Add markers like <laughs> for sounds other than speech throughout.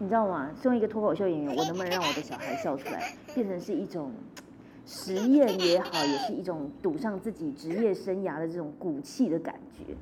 你知道吗？身为一个脱口秀演员，我能不能让我的小孩笑出来，变成是一种实验也好，也是一种赌上自己职业生涯的这种骨气的感觉？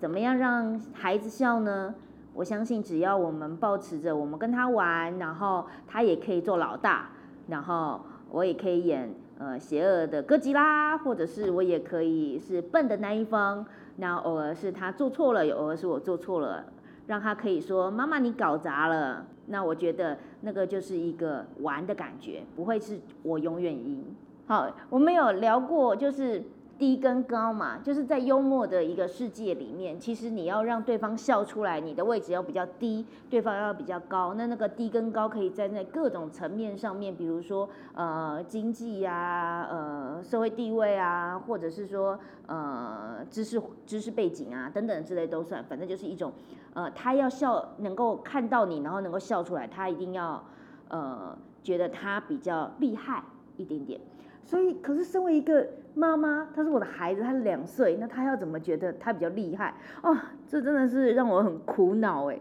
怎么样让孩子笑呢？我相信，只要我们保持着我们跟他玩，然后他也可以做老大，然后我也可以演呃邪恶的哥吉拉，或者是我也可以是笨的那一方。那偶尔是他做错了，有偶尔是我做错了。让他可以说妈妈你搞砸了，那我觉得那个就是一个玩的感觉，不会是我永远赢。好，我们有聊过，就是。低跟高嘛，就是在幽默的一个世界里面，其实你要让对方笑出来，你的位置要比较低，对方要比较高。那那个低跟高可以站在各种层面上面，比如说呃经济呀，呃社会地位啊，或者是说呃知识知识背景啊等等之类都算。反正就是一种呃他要笑，能够看到你，然后能够笑出来，他一定要呃觉得他比较厉害一点点。所以，可是身为一个妈妈，他是我的孩子，他两岁，那他要怎么觉得他比较厉害哦？这真的是让我很苦恼哎。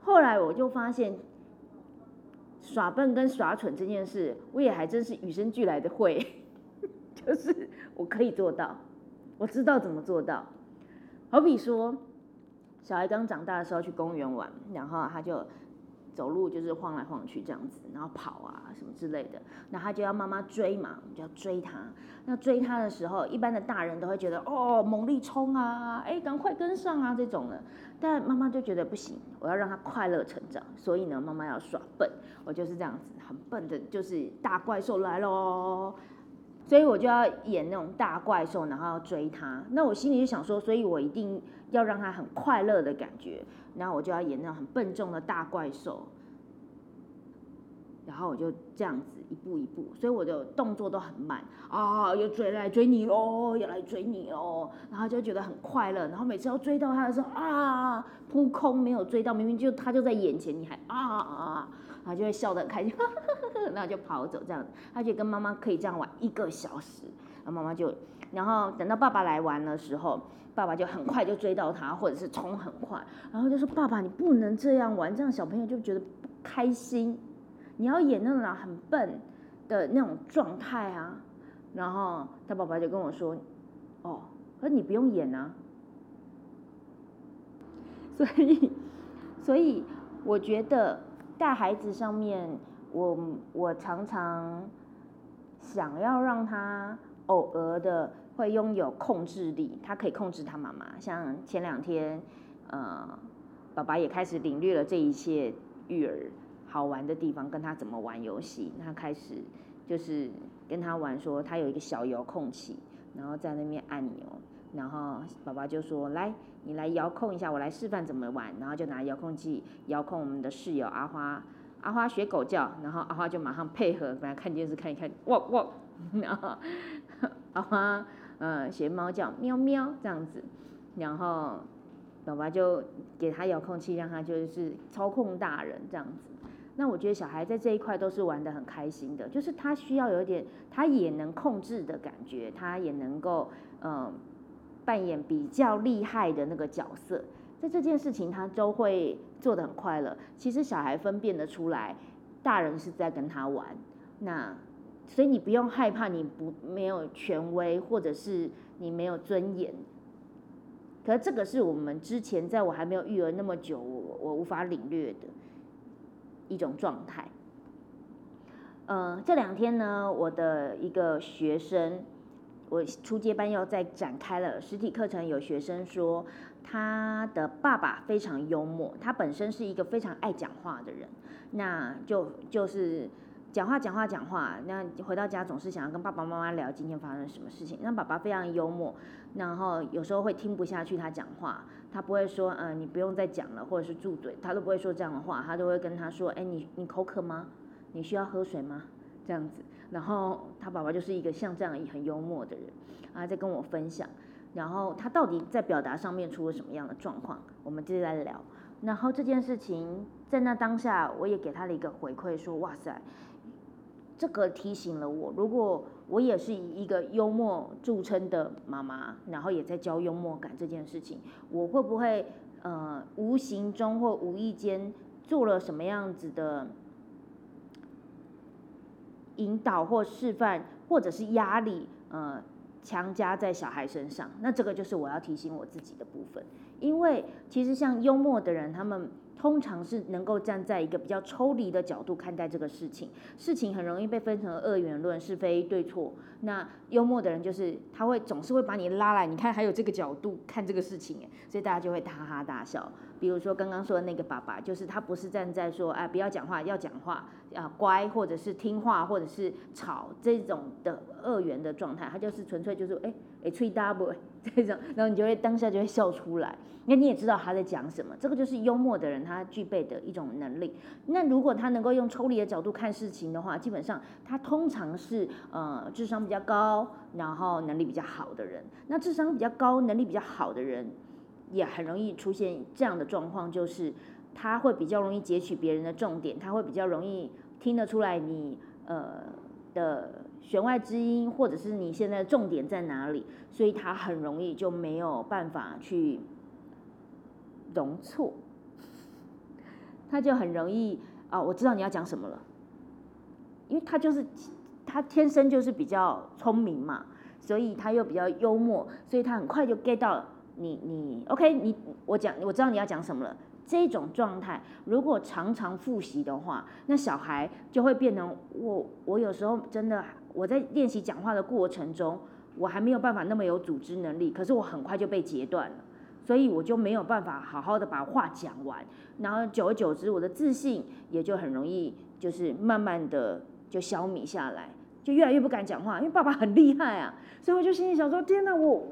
后来我就发现，耍笨跟耍蠢这件事，我也还真是与生俱来的会，<laughs> 就是我可以做到，我知道怎么做到。好比说，小孩刚长大的时候去公园玩，然后他就。走路就是晃来晃去这样子，然后跑啊什么之类的，那他就要妈妈追嘛，我们就要追他。那追他的时候，一般的大人都会觉得哦，猛力冲啊，哎，赶快跟上啊这种的。但妈妈就觉得不行，我要让他快乐成长，所以呢，妈妈要耍笨，我就是这样子，很笨的，就是大怪兽来喽。所以我就要演那种大怪兽，然后要追他。那我心里就想说，所以我一定要让他很快乐的感觉。然后我就要演那种很笨重的大怪兽。然后我就这样子一步一步，所以我的动作都很慢啊，要追来追你喽，要来追你喽。然后就觉得很快乐。然后每次要追到他的时候啊，扑空没有追到，明明就他就在眼前，你还啊啊。他就会笑得很开心，<laughs> 然后就跑走这样子。他就跟妈妈可以这样玩一个小时，然后妈妈就，然后等到爸爸来玩的时候，爸爸就很快就追到他，或者是冲很快，然后就说：“爸爸，你不能这样玩，这样小朋友就觉得不开心。你要演那种很笨的那种状态啊。”然后他爸爸就跟我说：“哦，可你不用演啊。<laughs> ”所以，所以我觉得。带孩子上面，我我常常想要让他偶尔的会拥有控制力，他可以控制他妈妈。像前两天，呃，爸爸也开始领略了这一切育儿好玩的地方，跟他怎么玩游戏。他开始就是跟他玩，说他有一个小遥控器，然后在那边按钮，然后爸爸就说来。你来遥控一下，我来示范怎么玩，然后就拿遥控器遥控我们的室友阿花，阿花学狗叫，然后阿花就马上配合，本来看电视看一看，哇哇，然后阿花呃学猫叫，喵喵这样子，然后爸爸就给他遥控器，让他就是操控大人这样子。那我觉得小孩在这一块都是玩的很开心的，就是他需要有点他也能控制的感觉，他也能够嗯。扮演比较厉害的那个角色，在这件事情他都会做的很快乐。其实小孩分辨得出来，大人是在跟他玩，那所以你不用害怕，你不没有权威，或者是你没有尊严。可是这个是我们之前在我还没有育儿那么久，我我无法领略的一种状态。呃，这两天呢，我的一个学生。我初阶班又在展开了实体课程，有学生说他的爸爸非常幽默，他本身是一个非常爱讲话的人，那就就是讲话讲话讲话，那回到家总是想要跟爸爸妈妈聊今天发生什么事情。那爸爸非常幽默，然后有时候会听不下去他讲话，他不会说，嗯，你不用再讲了，或者是住嘴，他都不会说这样的话，他都会跟他说，哎，你你口渴吗？你需要喝水吗？这样子。然后他爸爸就是一个像这样很幽默的人，啊，在跟我分享，然后他到底在表达上面出了什么样的状况，我们接着来聊。然后这件事情在那当下，我也给他了一个回馈，说，哇塞。这个提醒了我，如果我也是以一个幽默著称的妈妈，然后也在教幽默感这件事情，我会不会呃无形中或无意间做了什么样子的引导或示范，或者是压力呃强加在小孩身上？那这个就是我要提醒我自己的部分，因为其实像幽默的人，他们。通常是能够站在一个比较抽离的角度看待这个事情，事情很容易被分成二元论，是非对错。那幽默的人就是他会总是会把你拉来，你看还有这个角度看这个事情，所以大家就会哈哈大笑。比如说刚刚说的那个爸爸，就是他不是站在说哎不要讲话，要讲话啊乖，或者是听话，或者是吵这种的二元的状态，他就是纯粹就是哎哎吹 double 这种，<laughs> 然后你就会当下就会笑出来。那你也知道他在讲什么，这个就是幽默的人他具备的一种能力。那如果他能够用抽离的角度看事情的话，基本上他通常是呃智商比较高，然后能力比较好的人。那智商比较高、能力比较好的人，也很容易出现这样的状况，就是他会比较容易截取别人的重点，他会比较容易听得出来你呃的弦外之音，或者是你现在的重点在哪里，所以他很容易就没有办法去。容错，他就很容易啊！我知道你要讲什么了，因为他就是他天生就是比较聪明嘛，所以他又比较幽默，所以他很快就 get 到你你 OK 你我讲我知道你要讲什么了。这种状态如果常常复习的话，那小孩就会变成我我有时候真的我在练习讲话的过程中，我还没有办法那么有组织能力，可是我很快就被截断了。所以我就没有办法好好的把话讲完，然后久而久之，我的自信也就很容易就是慢慢的就消弭下来，就越来越不敢讲话。因为爸爸很厉害啊，所以我就心里想说：天哪，我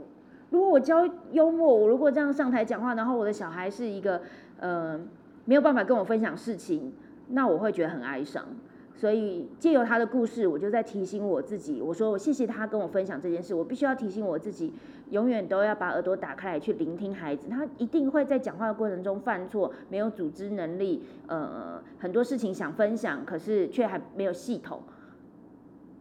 如果我教幽默，我如果这样上台讲话，然后我的小孩是一个呃没有办法跟我分享事情，那我会觉得很哀伤。所以借由他的故事，我就在提醒我自己，我说我谢谢他跟我分享这件事，我必须要提醒我自己，永远都要把耳朵打开来去聆听孩子，他一定会在讲话的过程中犯错，没有组织能力，呃，很多事情想分享，可是却还没有系统，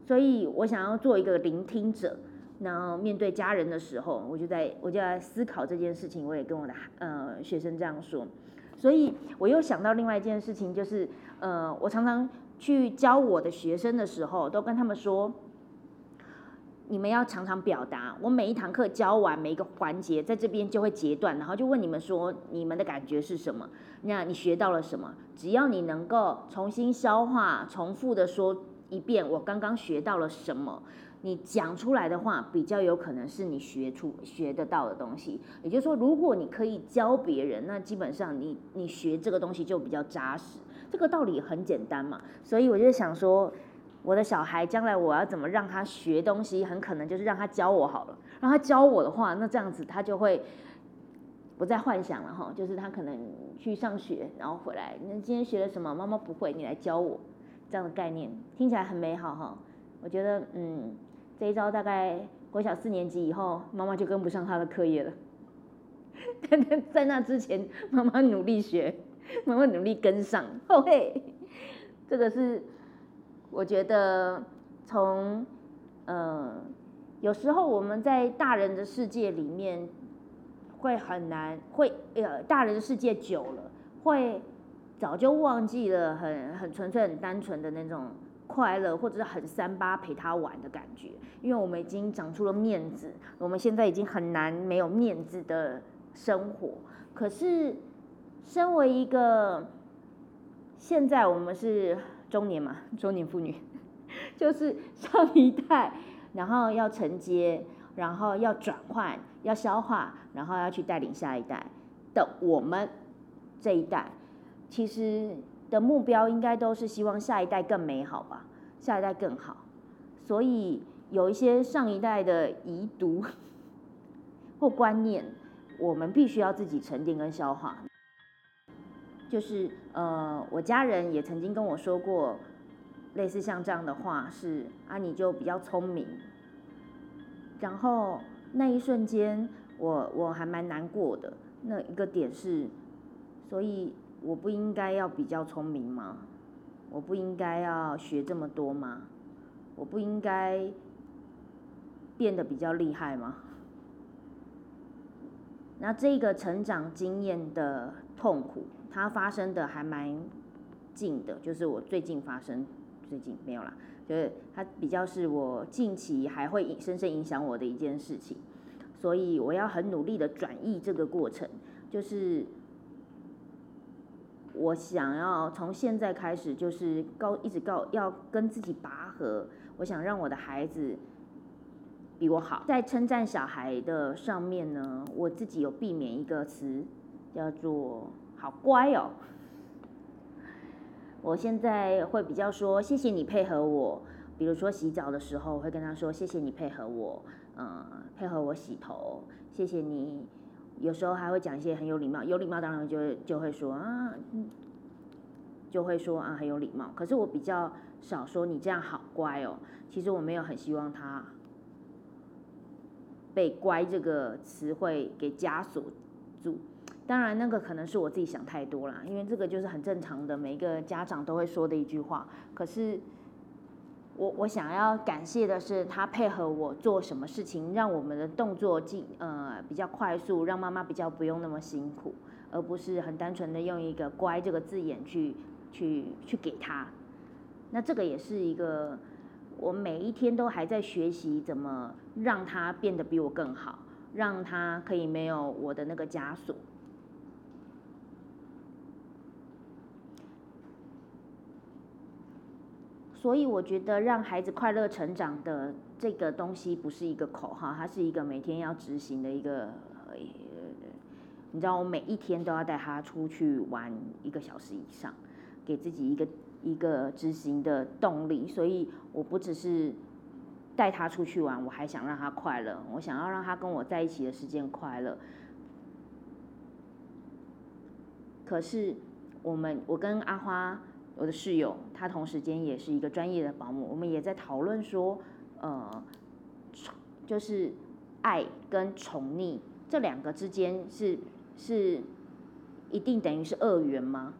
所以我想要做一个聆听者，然后面对家人的时候，我就在我就在思考这件事情，我也跟我的呃学生这样说，所以我又想到另外一件事情，就是呃，我常常。去教我的学生的时候，都跟他们说，你们要常常表达。我每一堂课教完每一个环节，在这边就会截断，然后就问你们说，你们的感觉是什么？那你学到了什么？只要你能够重新消化、重复的说一遍，我刚刚学到了什么，你讲出来的话，比较有可能是你学出学得到的东西。也就是说，如果你可以教别人，那基本上你你学这个东西就比较扎实。这个道理很简单嘛，所以我就想说，我的小孩将来我要怎么让他学东西，很可能就是让他教我好了。让他教我的话，那这样子他就会不再幻想了哈，就是他可能去上学，然后回来，那今天学了什么，妈妈不会，你来教我，这样的概念听起来很美好哈。我觉得嗯，这一招大概国小四年级以后，妈妈就跟不上他的课业了。<laughs> 在那之前，妈妈努力学。慢慢努力跟上，<laughs> 嘿，这个是我觉得从呃有时候我们在大人的世界里面会很难，会呃大人的世界久了会早就忘记了很很纯粹很单纯的那种快乐，或者是很三八陪他玩的感觉，因为我们已经长出了面子，我们现在已经很难没有面子的生活，可是。身为一个，现在我们是中年嘛，中年妇女，<laughs> 就是上一代，然后要承接，然后要转换，要消化，然后要去带领下一代的我们这一代，其实的目标应该都是希望下一代更美好吧，下一代更好。所以有一些上一代的遗毒或观念，我们必须要自己沉淀跟消化。就是呃，我家人也曾经跟我说过，类似像这样的话，是啊，你就比较聪明。然后那一瞬间，我我还蛮难过的。那一个点是，所以我不应该要比较聪明吗？我不应该要学这么多吗？我不应该变得比较厉害吗？那这个成长经验的痛苦。它发生的还蛮近的，就是我最近发生，最近没有啦，就是它比较是我近期还会深深影响我的一件事情，所以我要很努力的转移这个过程，就是我想要从现在开始，就是告一直告要跟自己拔河，我想让我的孩子比我好，在称赞小孩的上面呢，我自己有避免一个词，叫做。好乖哦！我现在会比较说谢谢你配合我，比如说洗澡的时候会跟他说谢谢你配合我，嗯，配合我洗头，谢谢你。有时候还会讲一些很有礼貌，有礼貌当然就就会说啊，就会说啊很有礼貌。可是我比较少说你这样好乖哦。其实我没有很希望他被“乖”这个词汇给枷锁住。当然，那个可能是我自己想太多了，因为这个就是很正常的，每一个家长都会说的一句话。可是，我我想要感谢的是，他配合我做什么事情，让我们的动作进呃比较快速，让妈妈比较不用那么辛苦，而不是很单纯的用一个“乖”这个字眼去去去给他。那这个也是一个我每一天都还在学习怎么让他变得比我更好，让他可以没有我的那个枷锁。所以我觉得让孩子快乐成长的这个东西不是一个口号，它是一个每天要执行的一个。你知道，我每一天都要带他出去玩一个小时以上，给自己一个一个执行的动力。所以我不只是带他出去玩，我还想让他快乐。我想要让他跟我在一起的时间快乐。可是我们，我跟阿花。我的室友，他同时间也是一个专业的保姆，我们也在讨论说，呃，就是爱跟宠溺这两个之间是是一定等于是二元吗？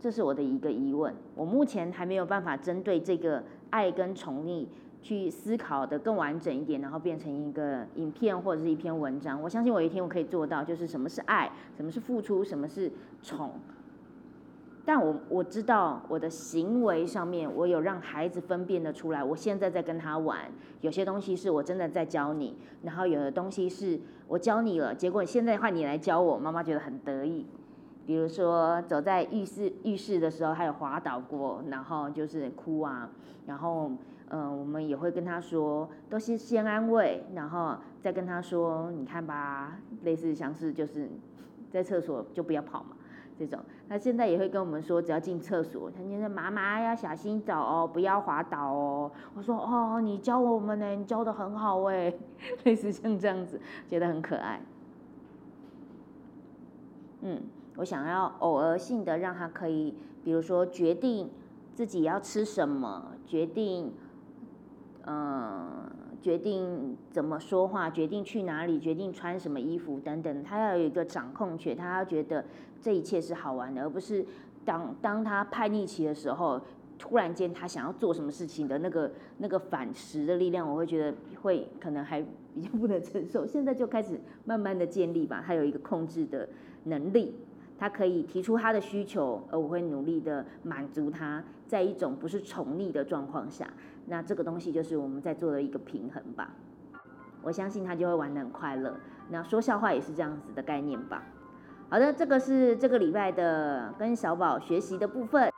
这是我的一个疑问。我目前还没有办法针对这个爱跟宠溺去思考的更完整一点，然后变成一个影片或者是一篇文章。我相信我一天我可以做到，就是什么是爱，什么是付出，什么是宠。但我我知道我的行为上面，我有让孩子分辨的出来。我现在在跟他玩，有些东西是我真的在教你，然后有的东西是我教你了，结果现在换你来教我，妈妈觉得很得意。比如说走在浴室浴室的时候，还有滑倒过，然后就是哭啊，然后嗯，我们也会跟他说，都是先安慰，然后再跟他说，你看吧，类似像是就是在厕所就不要跑嘛。这种，他现在也会跟我们说，只要进厕所，他就说妈妈要小心走哦，不要滑倒哦。我说哦，你教我们呢，你教的很好哎，<laughs> 类似像这样子，觉得很可爱。嗯，我想要偶尔性的让他可以，比如说决定自己要吃什么，决定，嗯。决定怎么说话，决定去哪里，决定穿什么衣服等等，他要有一个掌控权，他要觉得这一切是好玩的，而不是当当他叛逆期的时候，突然间他想要做什么事情的那个那个反噬的力量，我会觉得会可能还比较不能承受。现在就开始慢慢的建立吧，他有一个控制的能力，他可以提出他的需求，而我会努力的满足他，在一种不是宠溺的状况下。那这个东西就是我们在做的一个平衡吧，我相信他就会玩的很快乐。那说笑话也是这样子的概念吧。好的，这个是这个礼拜的跟小宝学习的部分。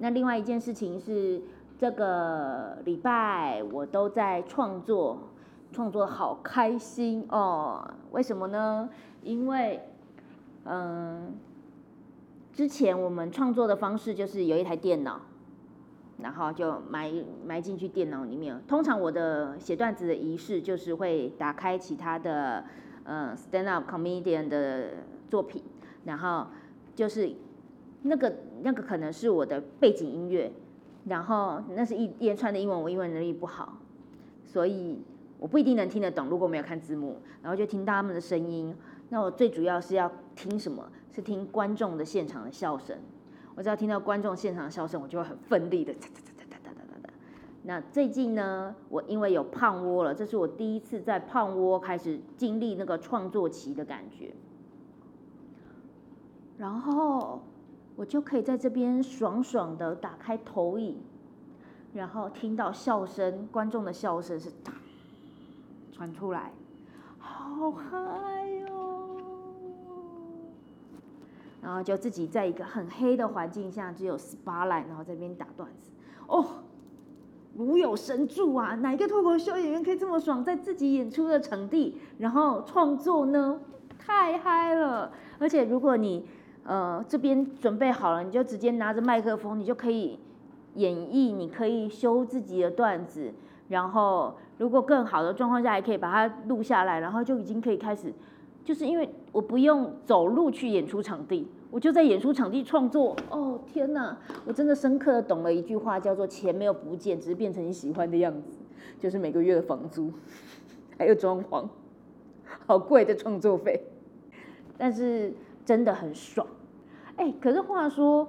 那另外一件事情是，这个礼拜我都在创作。创作好开心哦。为什么呢？因为，嗯，之前我们创作的方式就是有一台电脑，然后就埋埋进去电脑里面。通常我的写段子的仪式就是会打开其他的，嗯，stand up comedian 的作品，然后就是那个那个可能是我的背景音乐。然后那是一连串的英文，我英文能力不好，所以我不一定能听得懂，如果没有看字幕，然后就听到他们的声音。那我最主要是要听什么？是听观众的现场的笑声。我只要听到观众现场的笑声，我就会很奋力的哒哒哒哒哒哒哒哒。那最近呢，我因为有胖窝了，这是我第一次在胖窝开始经历那个创作期的感觉。然后我就可以在这边爽爽的打开投影，然后听到笑声，观众的笑声是哒传出来，好嗨哟！然后就自己在一个很黑的环境下，只有 spotlight，然后这边打段子，哦，如有神助啊！哪一个脱口秀演员可以这么爽，在自己演出的场地然后创作呢？太嗨了！而且如果你呃，这边准备好了，你就直接拿着麦克风，你就可以演绎，你可以修自己的段子，然后如果更好的状况下，还可以把它录下来，然后就已经可以开始，就是因为我不用走路去演出场地，我就在演出场地创作。哦天哪，我真的深刻的懂了一句话，叫做钱没有不见，只是变成你喜欢的样子，就是每个月的房租，<laughs> 还有装潢，好贵的创作费，<laughs> 但是真的很爽。哎，可是话说，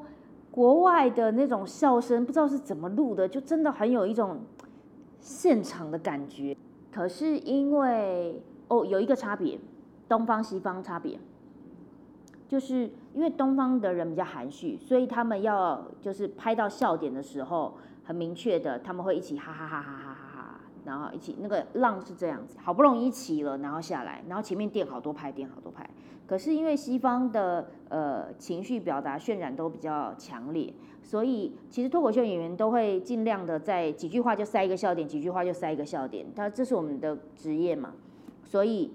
国外的那种笑声不知道是怎么录的，就真的很有一种现场的感觉。可是因为哦，有一个差别，东方西方差别，就是因为东方的人比较含蓄，所以他们要就是拍到笑点的时候，很明确的他们会一起哈哈哈哈哈哈哈，然后一起那个浪是这样子，好不容易起了，然后下来，然后前面垫好多拍，垫好多拍。可是因为西方的呃情绪表达渲染都比较强烈，所以其实脱口秀演员都会尽量的在几句话就塞一个笑点，几句话就塞一个笑点。他这是我们的职业嘛，所以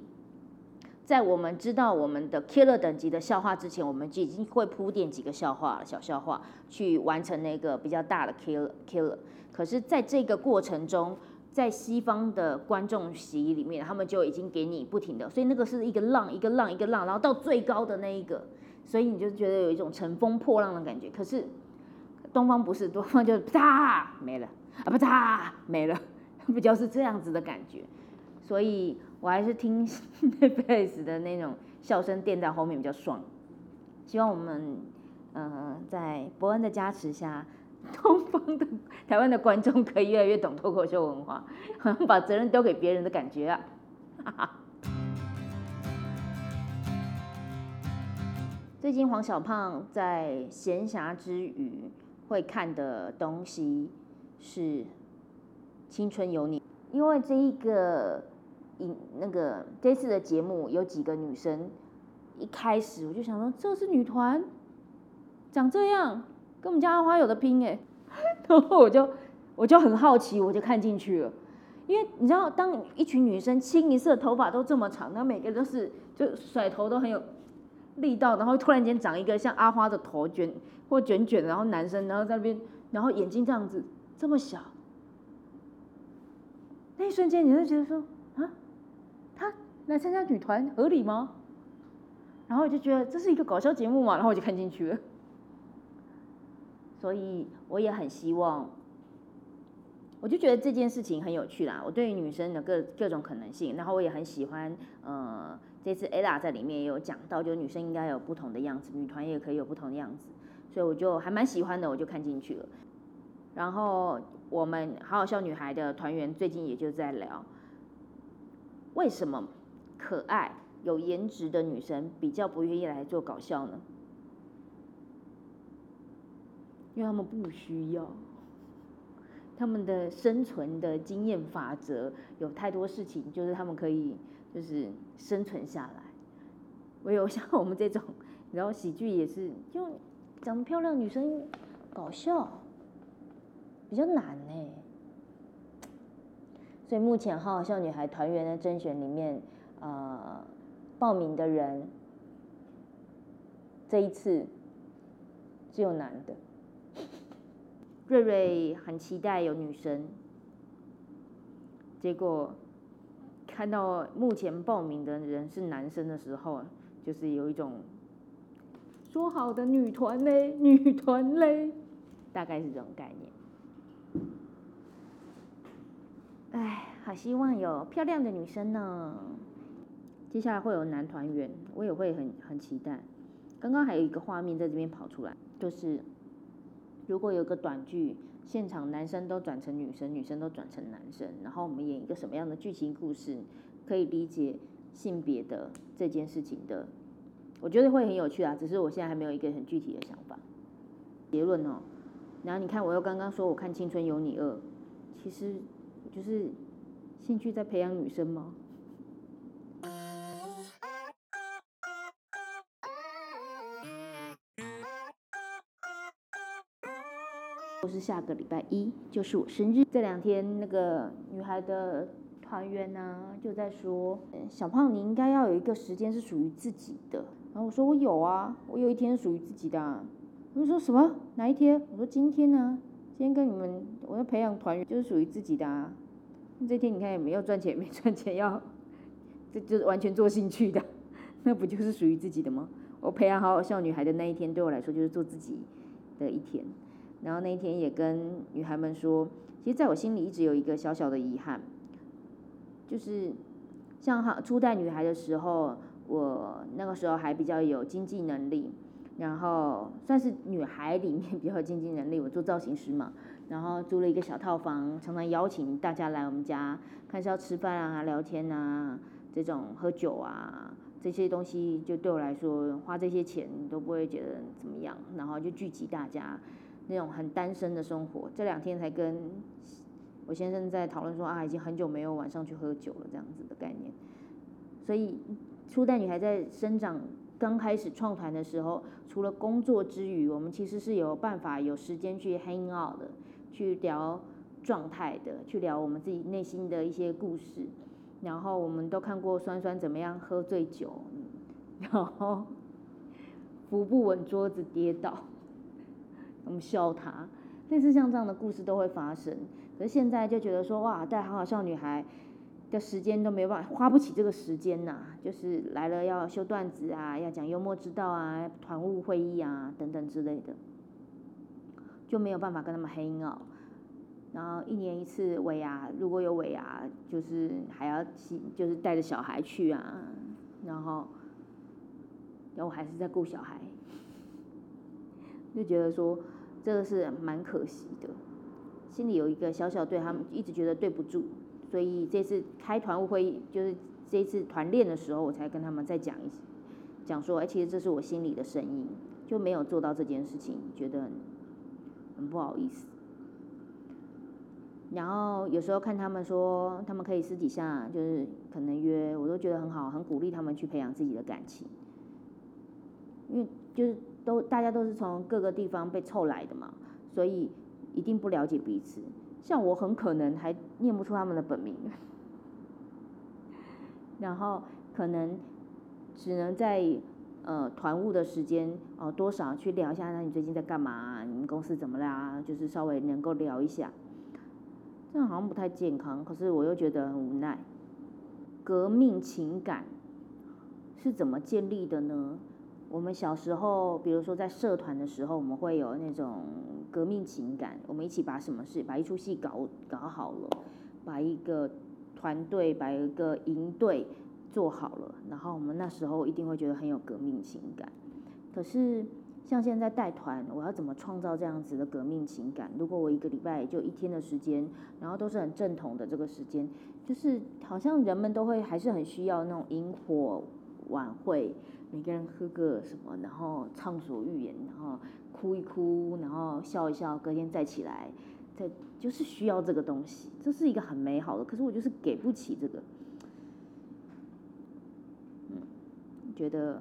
在我们知道我们的 killer 等级的笑话之前，我们就已经会铺垫几个笑话，小笑话去完成那个比较大的 killer killer。可是在这个过程中，在西方的观众席里面，他们就已经给你不停的，所以那个是一个浪一个浪一个浪，然后到最高的那一个，所以你就觉得有一种乘风破浪的感觉。可是东方不是，东方就啪没了啊，啪没了，比较是这样子的感觉。所以我还是听 bass 的那种笑声垫在后面比较爽。希望我们嗯在伯恩的加持下。东方的台湾的观众可以越来越懂脱口秀文化，好 <laughs> 像把责任丢给别人的感觉啊！<laughs> 最近黄小胖在闲暇之余会看的东西是《青春有你》，因为这一个影那个这次的节目有几个女生，一开始我就想说这是女团，长这样。跟我们家阿花有的拼哎，<laughs> 然后我就我就很好奇，我就看进去了。因为你知道，当一群女生清一色头发都这么长，那每个都是就甩头都很有力道，然后突然间长一个像阿花的头卷或卷卷，然后男生然后在那边，然后眼睛这样子这么小，那一瞬间你就觉得说啊，他来参加女团合理吗？然后我就觉得这是一个搞笑节目嘛，然后我就看进去了。所以我也很希望，我就觉得这件事情很有趣啦。我对于女生的各各种可能性，然后我也很喜欢。呃，这次 ella 在里面也有讲到，就女生应该有不同的样子，女团也可以有不同的样子。所以我就还蛮喜欢的，我就看进去了。然后我们好好笑女孩的团员最近也就在聊，为什么可爱有颜值的女生比较不愿意来做搞笑呢？因为他们不需要，他们的生存的经验法则有太多事情，就是他们可以就是生存下来。唯有像我们这种，然后喜剧也是，就长得漂亮女生搞笑比较难呢。所以目前好好笑女孩团员的甄选里面，呃，报名的人这一次只有男的。瑞瑞很期待有女生，结果看到目前报名的人是男生的时候，就是有一种说好的女团嘞，<laughs> 女团嘞，大概是这种概念。哎，好希望有漂亮的女生呢。接下来会有男团员，我也会很很期待。刚刚还有一个画面在这边跑出来，就是。如果有个短剧，现场男生都转成女生，女生都转成男生，然后我们演一个什么样的剧情故事，可以理解性别的这件事情的，我觉得会很有趣啊。只是我现在还没有一个很具体的想法。结论哦，然后你看，我又刚刚说我看《青春有你二》，其实就是兴趣在培养女生吗？是下个礼拜一，就是我生日。这两天那个女孩的团员呢，就在说：“小胖，你应该要有一个时间是属于自己的。”然后我说：“我有啊，我有一天是属于自己的。”他们说什么？哪一天？我说：“今天呢？今天跟你们，我要培养团员，就是属于自己的啊。这天你看也没有赚钱，没赚钱，要这就是完全做兴趣的，那不就是属于自己的吗？我培养好好笑女孩的那一天，对我来说就是做自己的一天。”然后那一天也跟女孩们说，其实在我心里一直有一个小小的遗憾，就是像哈初代女孩的时候，我那个时候还比较有经济能力，然后算是女孩里面比较有经济能力，我做造型师嘛，然后租了一个小套房，常常邀请大家来我们家，看是要吃饭啊、聊天啊、这种喝酒啊这些东西，就对我来说花这些钱都不会觉得怎么样，然后就聚集大家。那种很单身的生活，这两天才跟我先生在讨论说啊，已经很久没有晚上去喝酒了这样子的概念。所以初代女孩在生长刚开始创团的时候，除了工作之余，我们其实是有办法有时间去 hang out 的，去聊状态的，去聊我们自己内心的一些故事。然后我们都看过酸酸怎么样喝醉酒，然后扶不稳桌子跌倒。我们笑他，类似像这样的故事都会发生。可是现在就觉得说，哇，带好好笑女孩的时间都没办法，花不起这个时间呐。就是来了要修段子啊，要讲幽默之道啊，团务会议啊等等之类的，就没有办法跟他们黑哦。然后一年一次尾牙，如果有尾牙，就是还要，就是带着小孩去啊。然后，然后我还是在顾小孩，就觉得说。这个是蛮可惜的，心里有一个小小对他们一直觉得对不住，所以这次开团务会议，就是这次团练的时候，我才跟他们再讲一讲说，哎，其实这是我心里的声音，就没有做到这件事情，觉得很不好意思。然后有时候看他们说，他们可以私底下就是可能约，我都觉得很好，很鼓励他们去培养自己的感情，因为就是。都大家都是从各个地方被凑来的嘛，所以一定不了解彼此。像我很可能还念不出他们的本名，然后可能只能在呃团务的时间哦多少去聊一下，那你最近在干嘛？你们公司怎么啦？就是稍微能够聊一下，这样好像不太健康，可是我又觉得很无奈。革命情感是怎么建立的呢？我们小时候，比如说在社团的时候，我们会有那种革命情感，我们一起把什么事，把一出戏搞搞好了，把一个团队，把一个营队做好了，然后我们那时候一定会觉得很有革命情感。可是像现在带团，我要怎么创造这样子的革命情感？如果我一个礼拜就一天的时间，然后都是很正统的这个时间，就是好像人们都会还是很需要那种萤火晚会。每个人喝个什么，然后畅所欲言，然后哭一哭，然后笑一笑，隔天再起来，再就是需要这个东西，这是一个很美好的。可是我就是给不起这个，嗯，觉得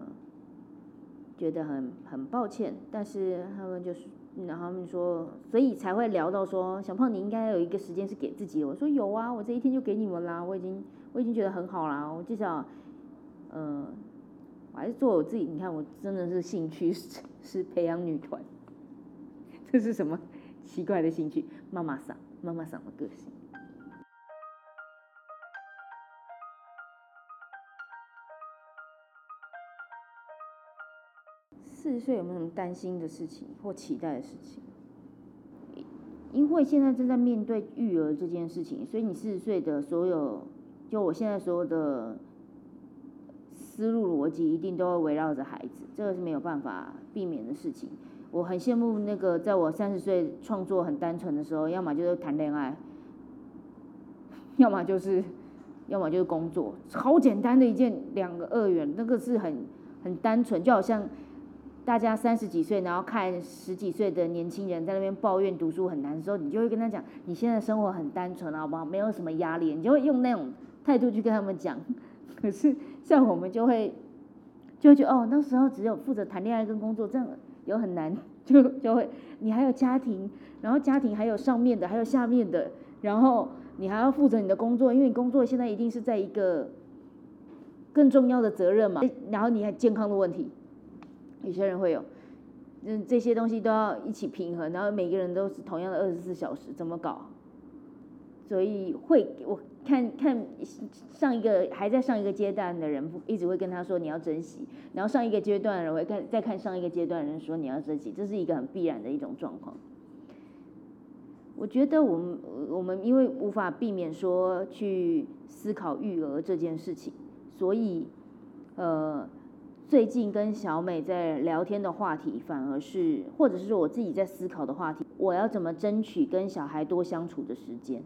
觉得很很抱歉，但是他们就是然后他们说，所以才会聊到说，小胖你应该有一个时间是给自己。我说有啊，我这一天就给你们啦，我已经我已经觉得很好啦，我至少，嗯，我还是做我自己。你看，我真的是兴趣 <laughs> 是培养女团，<laughs> 这是什么奇怪的兴趣？妈妈桑，妈妈桑的个性。四十岁有没有什么担心的事情或期待的事情？因为现在正在面对育儿这件事情，所以你四十岁的所有，就我现在所有的思路逻辑，一定都会围绕着孩子，这个是没有办法避免的事情。我很羡慕那个在我三十岁创作很单纯的时候，要么就是谈恋爱，要么就是，要么就是工作，好简单的一件两个二元，那个是很很单纯，就好像。大家三十几岁，然后看十几岁的年轻人在那边抱怨读书很难的时候，你就会跟他讲，你现在生活很单纯，好不好？没有什么压力，你就会用那种态度去跟他们讲。可是像我们就会，就会觉得哦，那时候只有负责谈恋爱跟工作，这样有很难，就就会你还有家庭，然后家庭还有上面的，还有下面的，然后你还要负责你的工作，因为你工作现在一定是在一个更重要的责任嘛，然后你还健康的问题。有些人会有，嗯，这些东西都要一起平衡，然后每个人都是同样的二十四小时，怎么搞？所以会我看看上一个还在上一个阶段的人，一直会跟他说你要珍惜，然后上一个阶段的人会看再看上一个阶段的人说你要珍惜，这是一个很必然的一种状况。我觉得我们我们因为无法避免说去思考育儿这件事情，所以呃。最近跟小美在聊天的话题，反而是，或者是我自己在思考的话题，我要怎么争取跟小孩多相处的时间？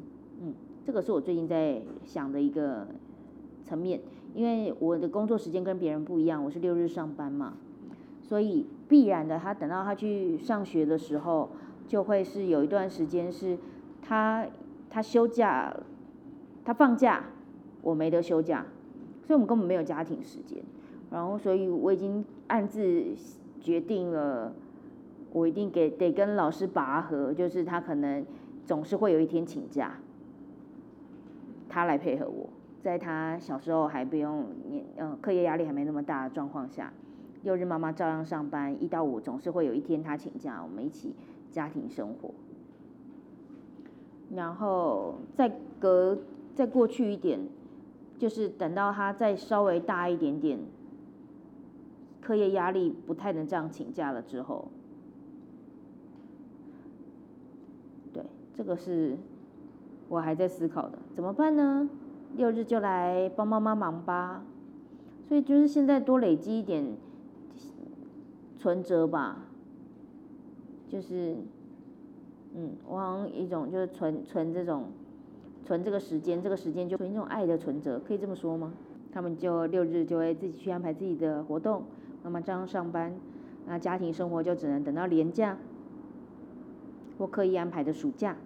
这个是我最近在想的一个层面。因为我的工作时间跟别人不一样，我是六日上班嘛，所以必然的，他等到他去上学的时候，就会是有一段时间是他他休假，他放假，我没得休假，所以我们根本没有家庭时间。然后，所以我已经暗自决定了，我一定给得跟老师拔河，就是他可能总是会有一天请假，他来配合我，在他小时候还不用，嗯，课业压力还没那么大的状况下，六日妈妈照样上班，一到五总是会有一天他请假，我们一起家庭生活。然后再隔再过去一点，就是等到他再稍微大一点点。课业压力不太能这样请假了之后，对，这个是我还在思考的，怎么办呢？六日就来帮妈妈忙吧。所以就是现在多累积一点存折吧，就是，嗯，我好像一种就是存存这种存这个时间，这个时间就存一种爱的存折，可以这么说吗？他们就六日就会自己去安排自己的活动。妈妈这样上班，那家庭生活就只能等到年假或刻意安排的暑假，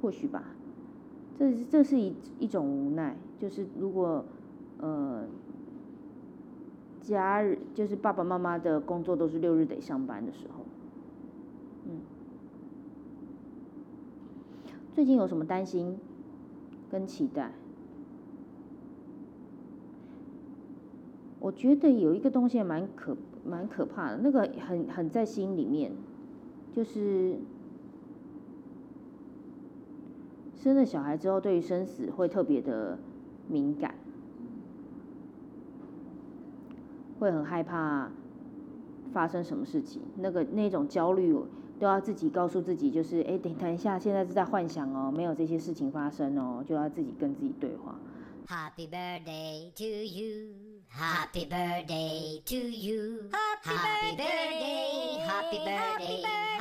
或许吧。这这是一一种无奈，就是如果呃家人就是爸爸妈妈的工作都是六日得上班的时候，嗯，最近有什么担心跟期待？我觉得有一个东西蛮可蛮可怕的，那个很很在心里面，就是生了小孩之后，对于生死会特别的敏感，会很害怕发生什么事情，那个那种焦虑都要自己告诉自己，就是哎，等等一下，现在是在幻想哦，没有这些事情发生哦，就要自己跟自己对话。Happy birthday to you. Happy birthday to you. Happy birthday, happy birthday, happy birthday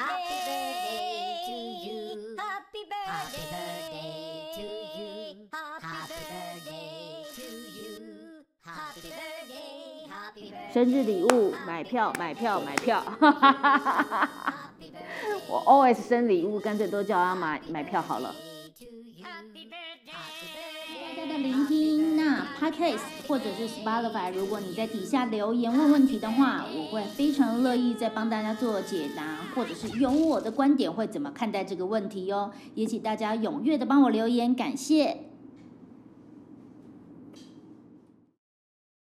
生日礼物，买票，买票，买票。<laughs> 我 always 生礼物，干脆都叫他买买票好了。大家的聆听，那。Podcast 或者是 Spotify，如果你在底下留言问问题的话，我会非常乐意再帮大家做解答，或者是用我的观点会怎么看待这个问题哦。也请大家踊跃的帮我留言，感谢。